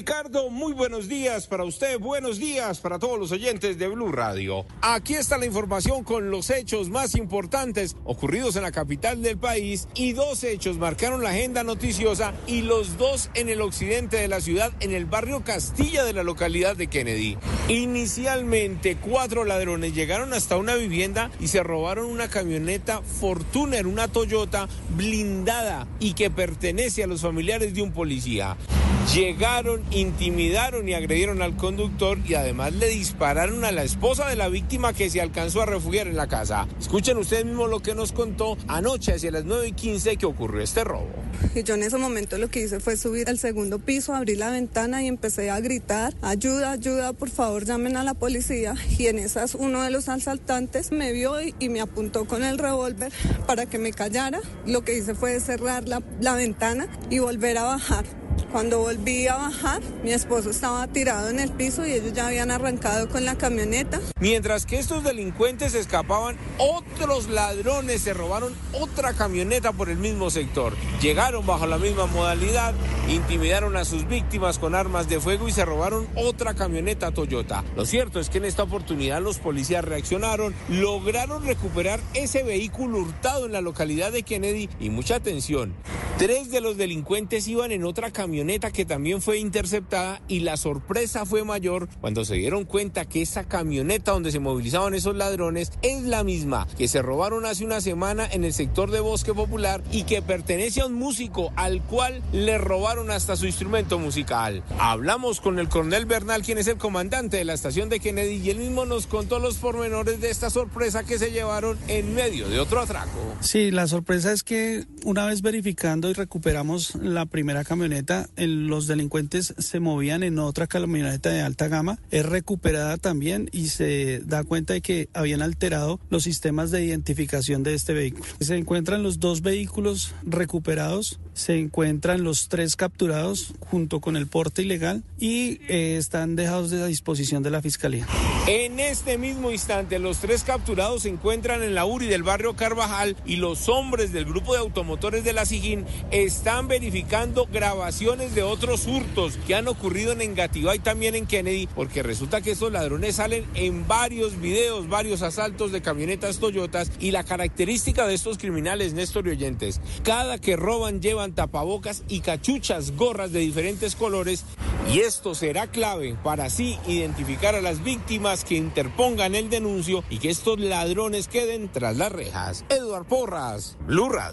Ricardo, muy buenos días para usted, buenos días para todos los oyentes de Blue Radio. Aquí está la información con los hechos más importantes ocurridos en la capital del país y dos hechos marcaron la agenda noticiosa y los dos en el occidente de la ciudad, en el barrio Castilla de la localidad de Kennedy. Inicialmente, cuatro ladrones llegaron hasta una vivienda y se robaron una camioneta Fortuner, una Toyota blindada y que pertenece a los familiares de un policía. Llegaron, intimidaron y agredieron al conductor y además le dispararon a la esposa de la víctima que se alcanzó a refugiar en la casa. Escuchen ustedes mismos lo que nos contó anoche hacia las 9 y 15 que ocurrió este robo. Y yo en ese momento lo que hice fue subir al segundo piso, abrir la ventana y empecé a gritar, ayuda, ayuda, por favor llamen a la policía. Y en esas uno de los asaltantes me vio y, me apuntó con el revólver para que me callara. Lo que hice fue cerrar la ventana y volver a bajar. Cuando volví a bajar, mi esposo estaba tirado en el piso y ellos ya habían arrancado con la camioneta. Mientras que estos delincuentes escapaban, otros ladrones se robaron otra camioneta por el mismo sector. Llegaron bajo la misma modalidad, intimidaron a sus víctimas con armas de fuego y se robaron otra camioneta Toyota. Lo cierto es que en esta oportunidad los policías reaccionaron, lograron recuperar ese vehículo hurtado en la localidad de Kennedy y mucha atención. Tres de los delincuentes iban en otra camioneta que también fue interceptada y la sorpresa fue mayor cuando se dieron cuenta que esa camioneta donde se movilizaban esos ladrones es la misma que se robaron hace una semana en el sector de Bosque Popular y que pertenece a un músico al cual le robaron hasta su instrumento musical. Hablamos con el coronel Bernal, quien es el comandante de la estación de Kennedy y él mismo nos contó los pormenores de esta sorpresa que se llevaron en medio de otro atraco. Sí, la sorpresa es que una vez verificando y recuperamos la primera camioneta, los delincuentes se movían en otra camioneta de alta gama, es recuperada también y se da cuenta de que habían alterado los sistemas de identificación de este vehículo. Se encuentran los dos vehículos recuperados, se encuentran los tres capturados junto con el porte ilegal y eh, están dejados de la disposición de la fiscalía. En este mismo instante, los tres capturados se encuentran en la URI del barrio Carvajal y los hombres del grupo de automotores de la SIGIN están verificando grabaciones de otros hurtos que han ocurrido en Engativá y también en Kennedy, porque resulta que estos ladrones salen en varios videos, varios asaltos de camionetas Toyotas y la característica de estos criminales, Néstor y oyentes, cada que roban llevan tapabocas y cachuchas, gorras de diferentes colores y esto será clave para así identificar a las víctimas que interpongan el denuncio y que estos ladrones queden tras las rejas. Eduard Porras, Blue Radio.